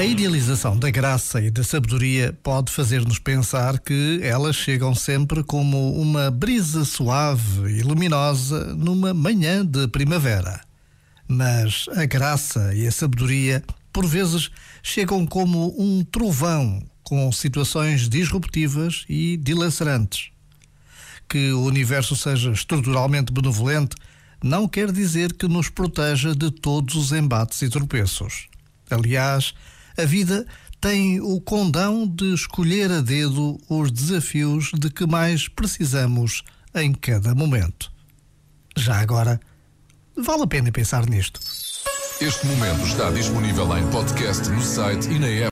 A idealização da graça e da sabedoria pode fazer-nos pensar que elas chegam sempre como uma brisa suave e luminosa numa manhã de primavera. Mas a graça e a sabedoria, por vezes, chegam como um trovão com situações disruptivas e dilacerantes. Que o universo seja estruturalmente benevolente não quer dizer que nos proteja de todos os embates e tropeços. Aliás, a vida tem o condão de escolher a dedo os desafios de que mais precisamos em cada momento. Já agora, vale a pena pensar nisto. Este momento está disponível em podcast no site e na app.